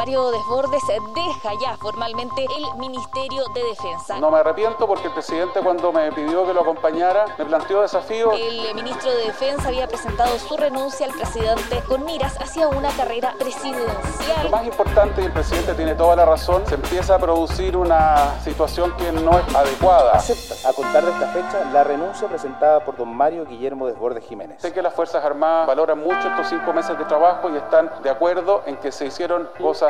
Mario Desbordes deja ya formalmente el Ministerio de Defensa. No me arrepiento porque el presidente cuando me pidió que lo acompañara me planteó desafíos. El ministro de Defensa había presentado su renuncia al presidente con miras hacia una carrera presidencial. Lo más importante, y el presidente tiene toda la razón, se empieza a producir una situación que no es adecuada. Acepta, a contar de esta fecha, la renuncia presentada por don Mario Guillermo Desbordes Jiménez. Sé que las Fuerzas Armadas valoran mucho estos cinco meses de trabajo y están de acuerdo en que se hicieron cosas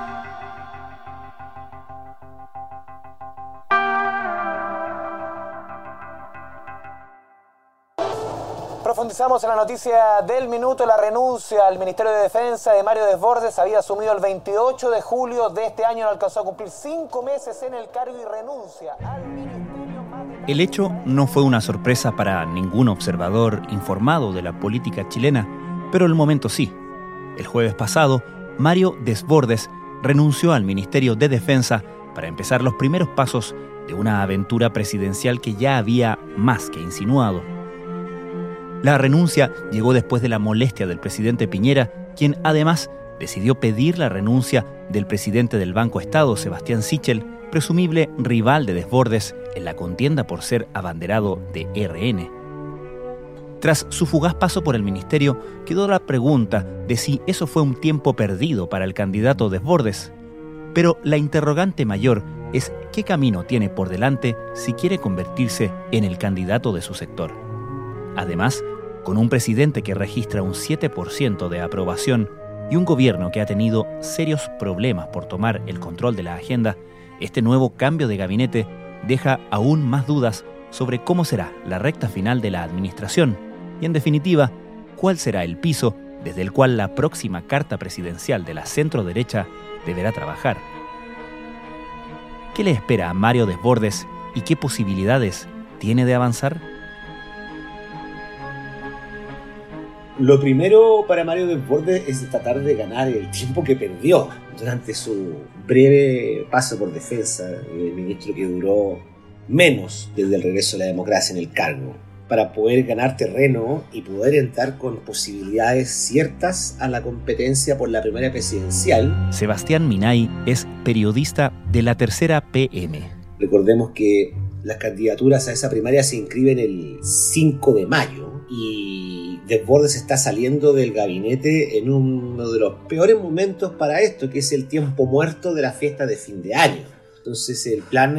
Profundizamos en la noticia del minuto. La renuncia al Ministerio de Defensa de Mario Desbordes había asumido el 28 de julio de este año. No alcanzó a cumplir cinco meses en el cargo y renuncia al ministerio. El hecho no fue una sorpresa para ningún observador informado de la política chilena, pero el momento sí. El jueves pasado, Mario Desbordes renunció al Ministerio de Defensa para empezar los primeros pasos de una aventura presidencial que ya había más que insinuado. La renuncia llegó después de la molestia del presidente Piñera, quien además decidió pedir la renuncia del presidente del Banco Estado, Sebastián Sichel, presumible rival de Desbordes en la contienda por ser abanderado de RN. Tras su fugaz paso por el ministerio, quedó la pregunta de si eso fue un tiempo perdido para el candidato Desbordes. Pero la interrogante mayor es qué camino tiene por delante si quiere convertirse en el candidato de su sector. Además, con un presidente que registra un 7% de aprobación y un gobierno que ha tenido serios problemas por tomar el control de la agenda, este nuevo cambio de gabinete deja aún más dudas sobre cómo será la recta final de la administración y, en definitiva, cuál será el piso desde el cual la próxima carta presidencial de la centro derecha deberá trabajar. ¿Qué le espera a Mario Desbordes y qué posibilidades tiene de avanzar? Lo primero para Mario Desbordes es tratar de ganar el tiempo que perdió durante su breve paso por defensa, el ministro que duró menos desde el regreso de la democracia en el cargo, para poder ganar terreno y poder entrar con posibilidades ciertas a la competencia por la primera presidencial. Sebastián Minay es periodista de la tercera PM. Recordemos que las candidaturas a esa primaria se inscriben el 5 de mayo y Desbordes está saliendo del gabinete en uno de los peores momentos para esto, que es el tiempo muerto de la fiesta de fin de año. Entonces el plan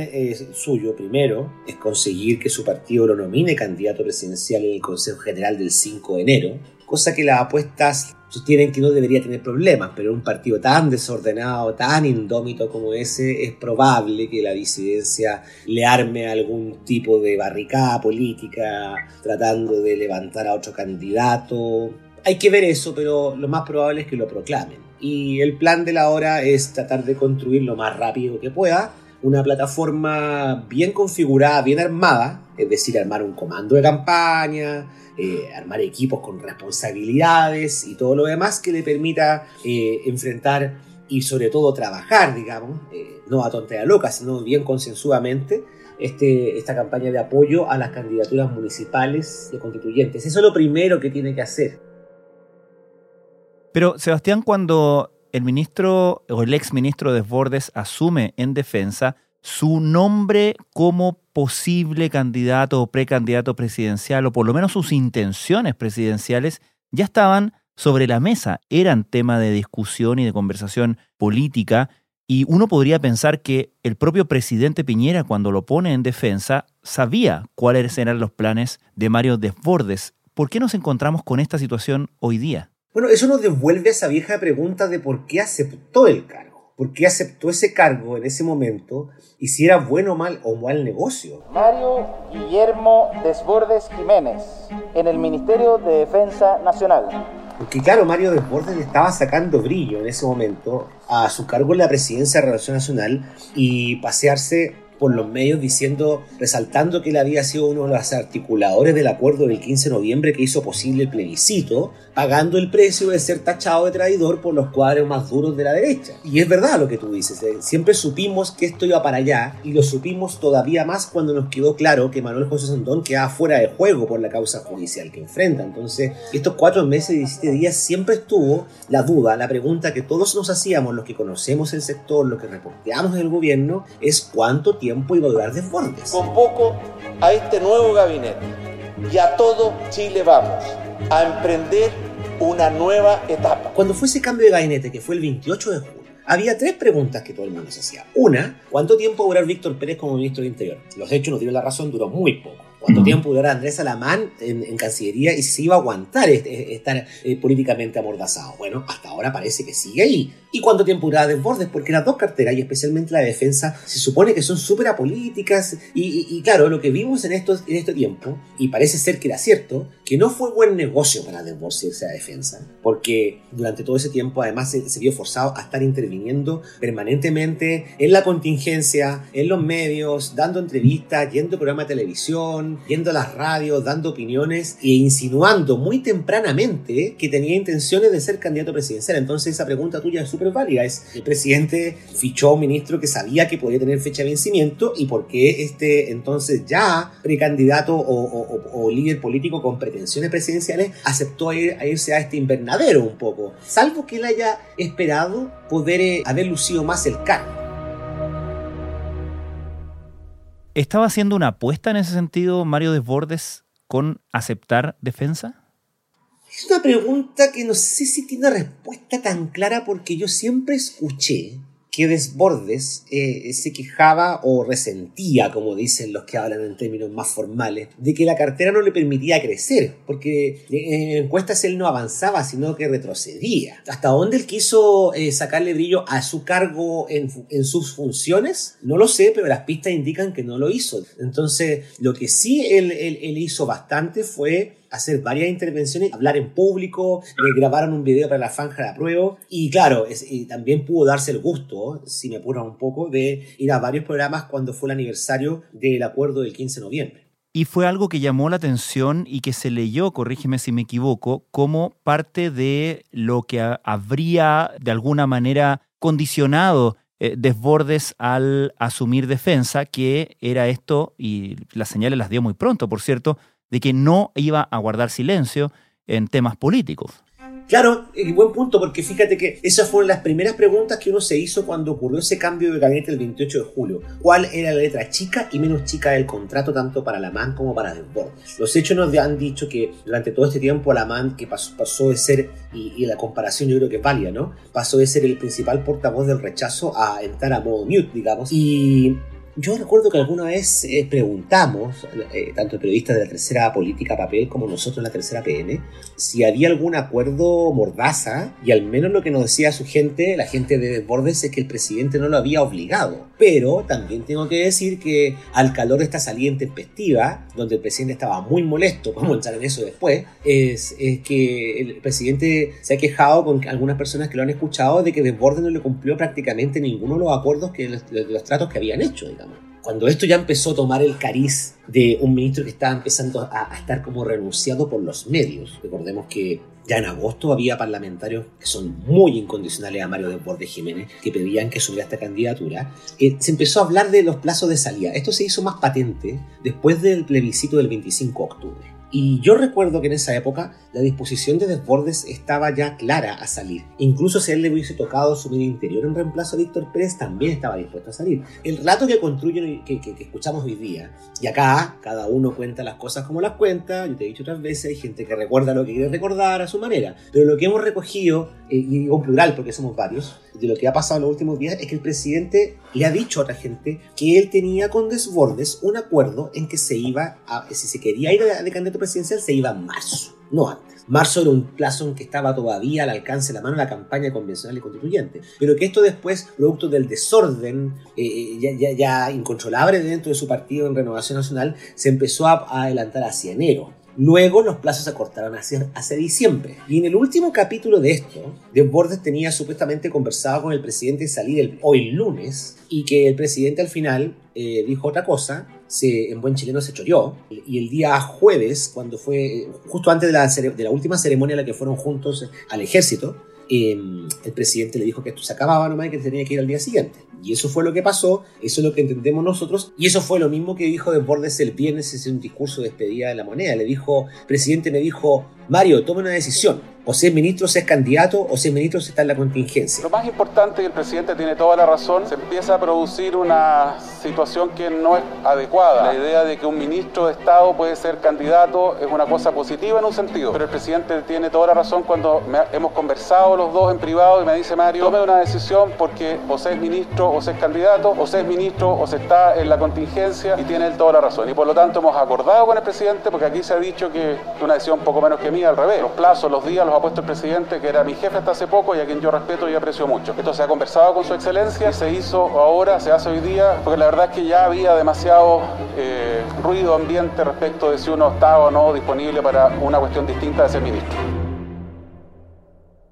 suyo primero es conseguir que su partido lo nomine candidato presidencial en el Consejo General del 5 de enero, cosa que las apuestas sostienen que no debería tener problemas, pero un partido tan desordenado, tan indómito como ese, es probable que la disidencia le arme algún tipo de barricada política, tratando de levantar a otro candidato. Hay que ver eso, pero lo más probable es que lo proclamen y el plan de la hora es tratar de construir lo más rápido que pueda una plataforma bien configurada, bien armada, es decir, armar un comando de campaña, eh, armar equipos con responsabilidades y todo lo demás que le permita eh, enfrentar y sobre todo trabajar, digamos, eh, no a tontería loca, sino bien consensuadamente, este, esta campaña de apoyo a las candidaturas municipales y constituyentes. Eso es lo primero que tiene que hacer. Pero Sebastián, cuando el ministro o el ex ministro Desbordes asume en defensa, su nombre como posible candidato o precandidato presidencial, o por lo menos sus intenciones presidenciales, ya estaban sobre la mesa, eran tema de discusión y de conversación política, y uno podría pensar que el propio presidente Piñera, cuando lo pone en defensa, sabía cuáles eran los planes de Mario Desbordes. ¿Por qué nos encontramos con esta situación hoy día? Bueno, eso nos devuelve a esa vieja pregunta de por qué aceptó el cargo. ¿Por qué aceptó ese cargo en ese momento y si era bueno o mal o mal negocio? Mario Guillermo Desbordes Jiménez, en el Ministerio de Defensa Nacional. Porque claro, Mario Desbordes le estaba sacando brillo en ese momento a su cargo en la presidencia de Relación Nacional y pasearse por los medios diciendo, resaltando que él había sido uno de los articuladores del acuerdo del 15 de noviembre que hizo posible el plebiscito, pagando el precio de ser tachado de traidor por los cuadros más duros de la derecha. Y es verdad lo que tú dices, eh, siempre supimos que esto iba para allá y lo supimos todavía más cuando nos quedó claro que Manuel José Sandón quedaba fuera de juego por la causa judicial que enfrenta. Entonces, estos cuatro meses y 17 días siempre estuvo la duda, la pregunta que todos nos hacíamos, los que conocemos el sector, los que reporteamos del gobierno, es cuánto tiempo iba a durar Desbordes. Convoco a este nuevo gabinete y a todo Chile vamos a emprender una nueva etapa. Cuando fue ese cambio de gabinete, que fue el 28 de julio, había tres preguntas que todo el mundo se hacía. Una, ¿cuánto tiempo va a durar Víctor Pérez como ministro del Interior? Los hechos nos dieron la razón, duró muy poco cuánto tiempo durará Andrés Alamán en, Cancillería y si iba a aguantar estar eh, políticamente amordazado. Bueno, hasta ahora parece que sigue ahí. ¿Y cuánto tiempo durará Desbordes? Porque las dos carteras, y especialmente la de defensa, se supone que son súper apolíticas. Y, claro, lo que vimos en, estos, en este tiempo, y parece ser que era cierto, que no fue buen negocio para Desbordes irse a defensa. Porque durante todo ese tiempo, además, se, se vio forzado a estar interviniendo permanentemente en la contingencia, en los medios, dando entrevistas, yendo a programas de televisión, yendo a las radios, dando opiniones e insinuando muy tempranamente que tenía intenciones de ser candidato presidencial. Entonces esa pregunta tuya es súper válida. Es, el presidente fichó a un ministro que sabía que podía tener fecha de vencimiento y por qué este entonces ya precandidato o, líder político con pretensiones presidenciales aceptó irse a este invernadero un poco. Salvo que él haya esperado poder eh, haber lucido más el cargo. ¿Estaba haciendo una apuesta en ese sentido Mario Desbordes con aceptar defensa? Es una pregunta que no sé si tiene respuesta tan clara porque yo siempre escuché que Desbordes eh, se quejaba o resentía, como dicen los que hablan en términos más formales, de que la cartera no le permitía crecer, porque en encuestas él no avanzaba, sino que retrocedía. ¿Hasta dónde él quiso eh, sacarle brillo a su cargo en, sus funciones? No lo sé, pero las pistas indican que no lo hizo. Entonces, lo que sí él, él hizo bastante fue hacer varias intervenciones, hablar en público, eh, grabaron un video para la Fanja de Apruebo y claro, también pudo darse el gusto, si me apura un poco, de ir a varios programas cuando fue el aniversario del acuerdo del 15 de noviembre. Y fue algo que llamó la atención y que se leyó, corrígeme si me equivoco, como parte de lo que habría de alguna manera condicionado eh, desbordes al asumir defensa, que era esto, y las señales las dio muy pronto, por cierto, de que no iba a guardar silencio en temas políticos. Claro, buen punto, porque fíjate que esas fueron las primeras preguntas que uno se hizo cuando ocurrió ese cambio de gabinete el 28 de julio. ¿Cuál era la letra chica y menos chica del contrato tanto para Lamán como para Desbordes? Los hechos nos han dicho que durante todo este tiempo Lamán, que pasó, de ser, y, la comparación yo creo que es ¿no? Pasó de ser el principal portavoz del rechazo a entrar a modo mute, digamos. Y yo recuerdo que alguna vez eh, preguntamos, eh, tanto periodistas de la tercera política papel como nosotros en la tercera PN, si había algún acuerdo mordaza y al menos lo que nos decía su gente, la gente de Desbordes, es que el presidente no lo había obligado. Pero también tengo que decir que al calor de esta salida intempestiva, donde el presidente estaba muy molesto, vamos a entrar en eso después, es, que el presidente se ha quejado con algunas personas que lo han escuchado de que Desbordes no le cumplió prácticamente ninguno de los acuerdos, que, de los tratos que habían hecho. Cuando esto ya empezó a tomar el cariz de un ministro que estaba empezando a, estar como renunciado por los medios, recordemos que ya en agosto había parlamentarios que son muy incondicionales a Mario de Jiménez, que pedían que subiera esta candidatura. Eh, se empezó a hablar de los plazos de salida. Esto se hizo más patente después del plebiscito del 25 de octubre. Y yo recuerdo que en esa época la disposición de Desbordes estaba ya clara a salir. Incluso si él le hubiese tocado su vida interior en reemplazo a Víctor Pérez, también estaba dispuesto a salir. El relato que construyen, que, que, que, escuchamos hoy día, y acá cada uno cuenta las cosas como las cuenta, yo te he dicho otras veces, hay gente que recuerda lo que quiere recordar a su manera, pero lo que hemos recogido, eh, y digo en plural porque somos varios, de lo que ha pasado en los últimos días es que el presidente le ha dicho a otra gente que él tenía con Desbordes un acuerdo en que se iba a, si se quería ir de, candidato presidencial, se iba en marzo, no antes. Marzo era un plazo en que estaba todavía al alcance de la mano la campaña convencional y constituyente, pero que esto después, producto del desorden eh, ya, incontrolable dentro de su partido en Renovación Nacional, se empezó a, a adelantar hacia enero. Luego los plazos se acortaron hacia, diciembre. Y en el último capítulo de esto, Desbordes tenía supuestamente conversado con el presidente salir el, hoy lunes y que el presidente al final eh, dijo otra cosa, se, en buen chileno se choreó. Y el día jueves, cuando fue justo antes de la, de la última ceremonia en la que fueron juntos al ejército, eh, el presidente le dijo que esto se acababa nomás y que tenía que ir al día siguiente. Y eso fue lo que pasó, eso es lo que entendemos nosotros, y eso fue lo mismo que dijo Desbordes el viernes en un discurso de despedida de la moneda. Le dijo, presidente me dijo, Mario, toma una decisión. O si es ministro, si es candidato, o si es ministro, está en la contingencia. Lo más importante, y el presidente tiene toda la razón, se empieza a producir una situación que no es adecuada. La idea de que un ministro de Estado puede ser candidato es una cosa positiva en un sentido, pero el presidente tiene toda la razón cuando hemos conversado los dos en privado y me dice, Mario, tome una decisión porque o se es ministro o se es candidato, o se ministro o se está en la contingencia y tiene él toda la razón. Y por lo tanto hemos acordado con el presidente, porque aquí se ha dicho que una decisión poco menos que mía, al revés. Los plazos, los días los ha puesto el presidente, que era mi jefe hasta hace poco y a quien yo respeto y aprecio mucho. Esto se ha conversado con su excelencia se hizo ahora, se hace hoy día, porque la verdad es que ya había demasiado eh, ruido ambiente respecto de si uno estaba o no disponible para una cuestión distinta de ser ministro.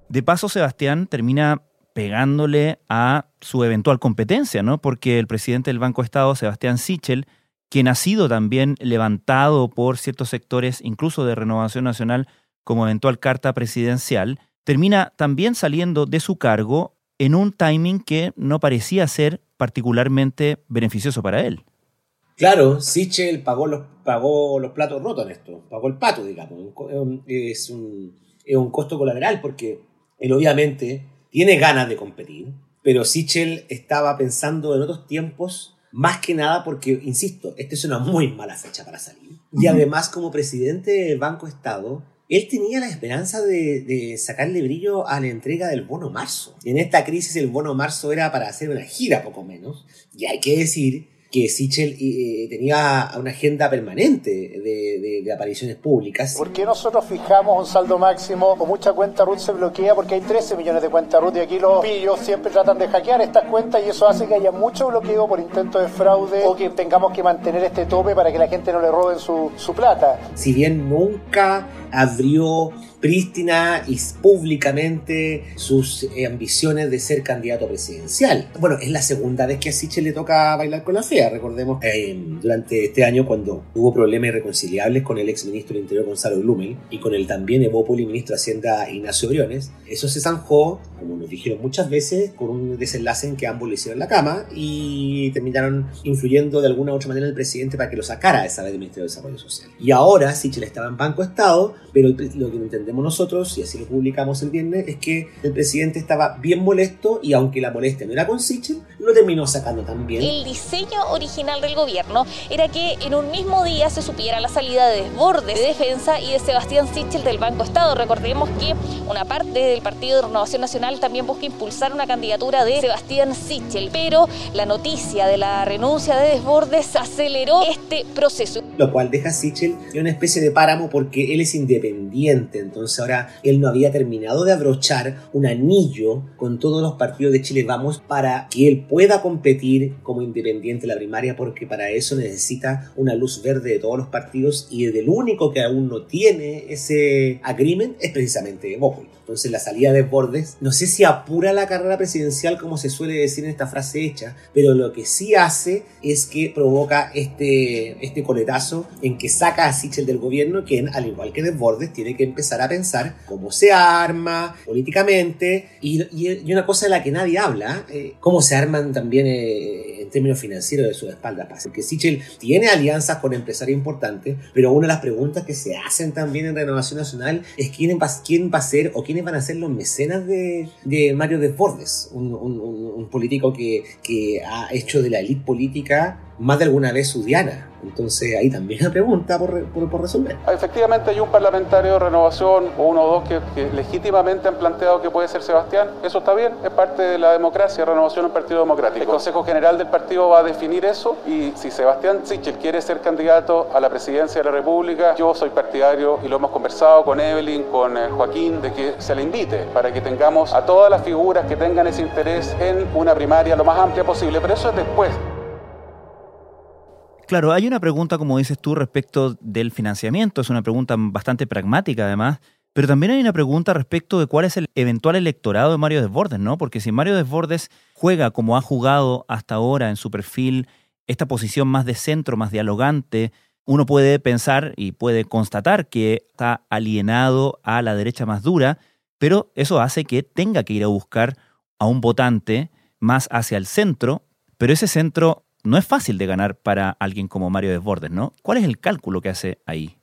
De paso, Sebastián termina pegándole a su eventual competencia, ¿no? Porque el presidente del Banco Estado, Sebastián Sichel, quien ha sido también levantado por ciertos sectores, incluso de Renovación Nacional, como eventual carta presidencial, termina también saliendo de su cargo en un timing que no parecía ser particularmente beneficioso para él. Claro, Sichel pagó los, pagó los platos rotos en esto, pagó el pato, digamos. Es un, es un costo colateral porque él obviamente tiene ganas de competir, pero Sichel estaba pensando en otros tiempos, más que nada porque, insisto, esta es una muy mala fecha para salir. Y además, como presidente del Banco Estado, él tenía la esperanza de, sacarle brillo a la entrega del bono marzo. En esta crisis el bono marzo era para hacer una gira, poco menos. Y hay que decir que Sichel eh, tenía una agenda permanente de, de, apariciones públicas. ¿Por qué nosotros fijamos un saldo máximo o mucha cuenta RUT se bloquea? Porque hay 13 millones de cuentas RUT y aquí los pillos siempre tratan de hackear estas cuentas y eso hace que haya mucho bloqueo por intento de fraude o que tengamos que mantener este tope para que la gente no le roben su, su plata. Si bien nunca abrió prístina y públicamente sus eh, ambiciones de ser candidato presidencial. Bueno, es la segunda vez que a Sichel le toca bailar con la fea. Recordemos eh, durante este año cuando hubo problemas irreconciliables con el ex ministro del Interior Gonzalo Blumel y con el también Evópoli ministro de Hacienda Ignacio Briones. Eso se zanjó, como nos dijeron muchas veces, con un desenlace en que ambos le hicieron la cama y terminaron influyendo de alguna u otra manera el presidente para que lo sacara esa vez del Ministerio de Desarrollo Social. Y ahora Sichel estaba en Banco Estado, pero lo que entendemos nosotros, y así lo publicamos el viernes, es que el presidente estaba bien molesto y aunque la molestia no era con Sichel, lo terminó sacando también. El diseño original del gobierno era que en un mismo día se supiera la salida de Desbordes de Defensa y de Sebastián Sichel del Banco Estado. Recordemos que una parte del Partido de Renovación Nacional también busca impulsar una candidatura de Sebastián Sichel, pero la noticia de la renuncia de Desbordes aceleró este proceso. Lo cual deja a Sichel en una especie de páramo porque él es independiente, entonces entonces ahora él no había terminado de abrochar un anillo con todos los partidos de Chile Vamos para que él pueda competir como independiente en la primaria porque para eso necesita una luz verde de todos los partidos y el único que aún no tiene ese agreement es precisamente Bópoli. Entonces la salida de Bordes, no sé si apura la carrera presidencial como se suele decir en esta frase hecha, pero lo que sí hace es que provoca este, este coletazo en que saca a Sichel del gobierno, que al igual que Desbordes tiene que empezar a pensar cómo se arma políticamente y, y, una cosa de la que nadie habla, eh, cómo se arman también eh, en términos financieros de sus espaldas. Porque Sichel tiene alianzas con empresarios importantes, pero una de las preguntas que se hacen también en Renovación Nacional es quién va, quién va a ser o quién van a ser los mecenas de, de Mario Desbordes, un, un, político que, que, ha hecho de la élite política más de alguna vez su diana. Entonces ahí también la pregunta por, por, resolver. Ah, efectivamente hay un parlamentario de renovación o uno o dos que, legítimamente han planteado que puede ser Sebastián. Eso está bien, es parte de la democracia, renovación en Partido Democrático. El Consejo General del partido va a definir eso y si Sebastián Sichel quiere ser candidato a la presidencia de la República, yo soy partidario y lo hemos conversado con Evelyn, con eh, Joaquín, de que se le invite para que tengamos a todas las figuras que tengan ese interés en una primaria lo más amplia posible, pero eso es después. Claro, hay una pregunta, como dices tú, respecto del financiamiento. Es una pregunta bastante pragmática, además. Pero también hay una pregunta respecto de cuál es el eventual electorado de Mario Desbordes, ¿no? Porque si Mario Desbordes juega como ha jugado hasta ahora en su perfil, esta posición más de centro, más dialogante, uno puede pensar y puede constatar que está alienado a la derecha más dura, pero eso hace que tenga que ir a buscar a un votante más hacia el centro, pero ese centro no es fácil de ganar para alguien como Mario Desbordes, ¿no? ¿Cuál es el cálculo que hace ahí?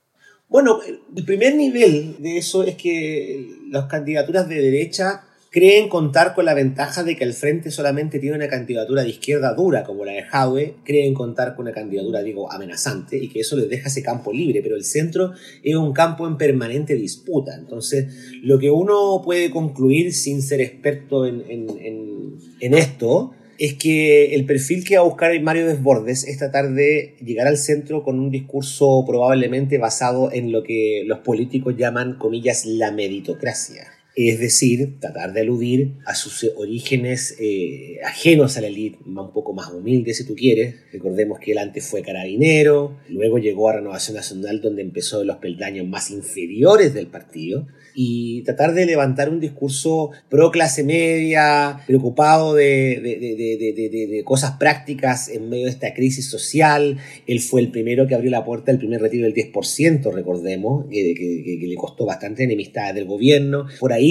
Bueno, el primer nivel de eso es que las candidaturas de derecha creen contar con la ventaja de que el frente solamente tiene una candidatura de izquierda dura como la de Jaue, creen contar con una candidatura, digo, amenazante y que eso les deja ese campo libre, pero el centro es un campo en permanente disputa. Entonces, lo que uno puede concluir sin ser experto en, esto es que el perfil que va a buscar Mario Desbordes es tratar de llegar al centro con un discurso probablemente basado en lo que los políticos llaman, comillas, la meritocracia. Es decir, tratar de aludir a sus orígenes eh, ajenos a la élite, un poco más humilde si tú quieres. Recordemos que él antes fue carabinero, luego llegó a Renovación Nacional donde empezó los peldaños más inferiores del partido y tratar de levantar un discurso pro clase media, preocupado de, de, cosas prácticas en medio de esta crisis social. Él fue el primero que abrió la puerta del primer retiro del 10%, recordemos, que, que le costó bastante enemistad del gobierno. Por ahí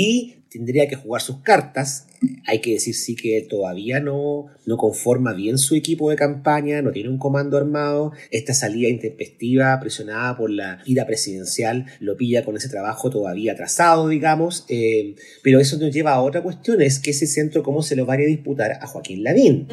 tendría que jugar sus cartas. Hay que decir sí que todavía no, no conforma bien su equipo de campaña, no tiene un comando armado. Esta salida intempestiva, presionada por la ira presidencial, lo pilla con ese trabajo todavía atrasado, digamos. Eh, pero eso nos lleva a otra cuestión, es que ese centro, ¿cómo se lo va a disputar a Joaquín Lavín?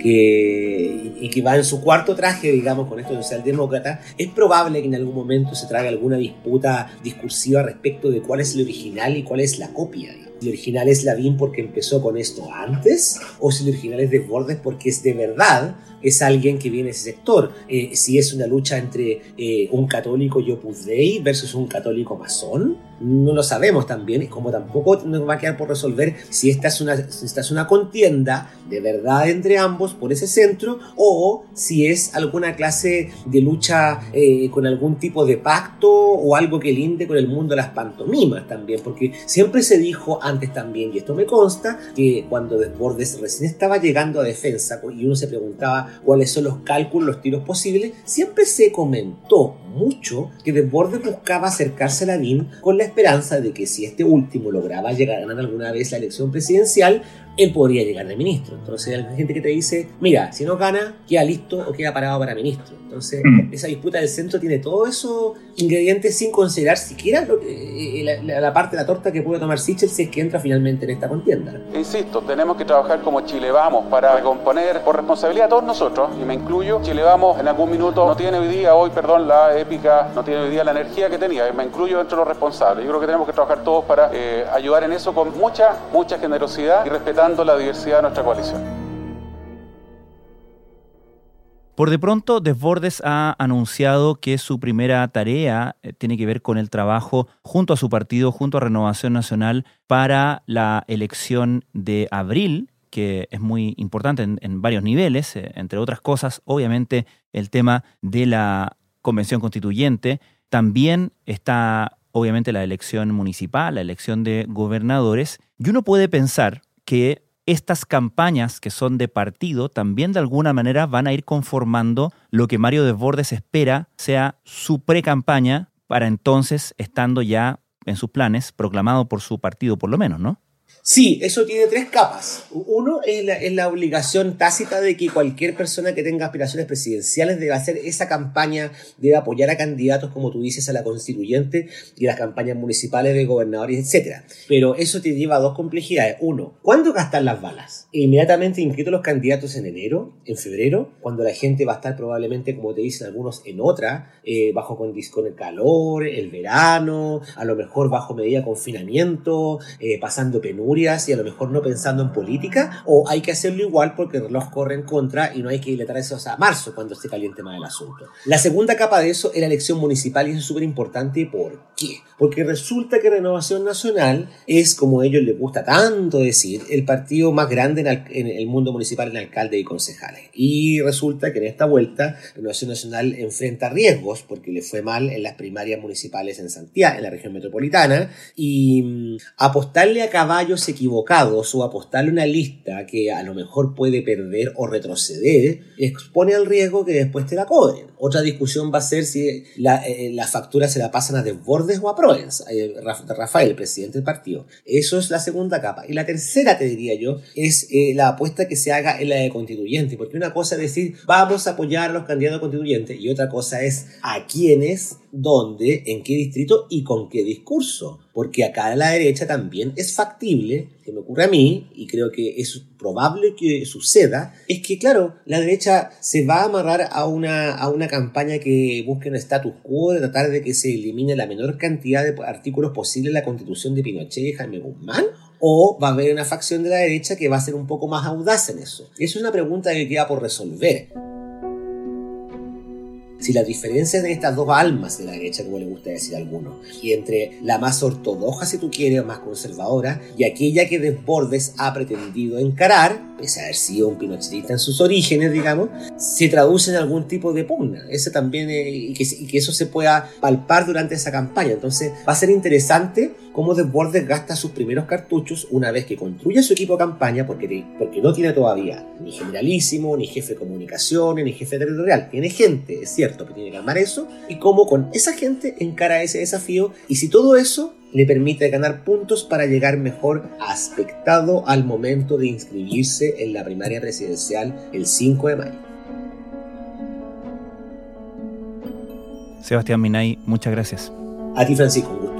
Que, y que va en su cuarto traje, digamos, con esto de socialdemócrata, es probable que en algún momento se traiga alguna disputa discursiva respecto de cuál es el original y cuál es la copia. Si el original es Lavín porque empezó con esto antes, o si el original es Desbordes porque es de verdad es alguien que viene de ese sector. Eh, si es una lucha entre eh, un católico y Opus Dei versus un católico masón, no lo sabemos también, como tampoco nos va a quedar por resolver si esta es una, esta es una contienda de verdad entre ambos por ese centro o si es alguna clase de lucha eh, con algún tipo de pacto o algo que linde con el mundo de las pantomimas también, porque siempre se dijo antes también, y esto me consta, que cuando Desbordes recién estaba llegando a defensa y uno se preguntaba cuáles son los cálculos, los tiros posibles, siempre se comentó mucho que Desbordes buscaba acercarse a Lavín con la esperanza de que si este último lograba llegar a ganar alguna vez la elección presidencial, él podría llegar de ministro. Entonces hay gente que te dice, mira, si no gana, queda listo o queda parado para ministro. Entonces mm. esa disputa del centro tiene todos esos ingredientes sin considerar siquiera eh, la, la, parte de la torta que puede tomar Sichel si es que entra finalmente en esta contienda. Insisto, tenemos que trabajar como Chile Vamos para recomponer por responsabilidad de todos nosotros, y me incluyo, Chile Vamos en algún minuto no tiene hoy día, hoy perdón, la épica, no tiene hoy día la energía que tenía, me incluyo entre los responsables. Yo creo que tenemos que trabajar todos para eh, ayudar en eso con mucha, mucha generosidad y respetando la diversidad de nuestra coalición. Por de pronto, Desbordes ha anunciado que su primera tarea eh, tiene que ver con el trabajo junto a su partido, junto a Renovación Nacional, para la elección de abril, que es muy importante en, varios niveles, eh, entre otras cosas, obviamente el tema de la convención constituyente. También está, obviamente, la elección municipal, la elección de gobernadores. Y uno puede pensar que estas campañas que son de partido también de alguna manera van a ir conformando lo que Mario Desbordes espera sea su pre-campaña para entonces, estando ya en sus planes, proclamado por su partido por lo menos, ¿no? Sí, eso tiene tres capas. Uno es la, es la, obligación tácita de que cualquier persona que tenga aspiraciones presidenciales debe hacer esa campaña, debe apoyar a candidatos, como tú dices, a la constituyente y las campañas municipales de gobernadores, etc. Pero eso te lleva a dos complejidades. Uno, ¿cuándo gastan las balas? Inmediatamente inscrito los candidatos en enero, en febrero, cuando la gente va a estar probablemente, como te dicen algunos, en otra, eh, bajo con, con el calor, el verano, a lo mejor bajo medida de confinamiento, eh, pasando penúltimo penurias y a lo mejor no pensando en política, o hay que hacerlo igual porque el reloj corre en contra y no hay que dilatar eso a marzo cuando esté caliente más el asunto. La segunda capa de eso es la elección municipal y eso es súper importante. ¿Por qué? Porque resulta que Renovación Nacional es, como a ellos les gusta tanto decir, el partido más grande en, el mundo municipal en alcaldes y concejales. Y resulta que en esta vuelta Renovación Nacional enfrenta riesgos porque le fue mal en las primarias municipales en Santiago, en la región metropolitana, y mm, apostarle a caballos equivocados o apostarle una lista que a lo mejor puede perder o retroceder expone al riesgo que después te la cobren. Otra discusión va a ser si la, eh, factura se la pasan a Desbordes o a Proens, eh, Rafael, el presidente del partido. Eso es la segunda capa. Y la tercera, te diría yo, es eh, la apuesta que se haga en la de constituyente, porque una cosa es decir, vamos a apoyar a los candidatos constituyentes, y otra cosa es a quiénes, dónde, en qué distrito y con qué discurso. Porque acá a la derecha también es factible, que me ocurre a mí, y creo que es probable que suceda, es que, claro, la derecha se va a amarrar a una, a una campaña que busque un status quo, de tratar de que se elimine la menor cantidad de artículos posible en la constitución de Pinochet y Jaime Guzmán, o va a haber una facción de la derecha que va a ser un poco más audaz en eso. Eso es una pregunta que queda por resolver si las diferencias de estas dos almas de la derecha, como le gusta decir a algunos, y entre la más ortodoxa, si tú quieres, más conservadora, y aquella que Desbordes ha pretendido encarar, pese a haber sido un pinochetista en sus orígenes, digamos, se traduce en algún tipo de pugna. Ese también, y, que, y, que, eso se pueda palpar durante esa campaña. Entonces, va a ser interesante cómo Desbordes gasta sus primeros cartuchos una vez que construye su equipo de campaña, porque, porque no tiene todavía ni generalísimo, ni jefe de comunicaciones, ni jefe territorial. Tiene gente, es cierto, que tiene que armar eso, y cómo con esa gente encara ese desafío, y si todo eso le permite ganar puntos para llegar mejor aspectado al momento de inscribirse en la primaria presidencial el 5 de mayo. Sebastián Minay, muchas gracias. A ti, Francisco, un gusto.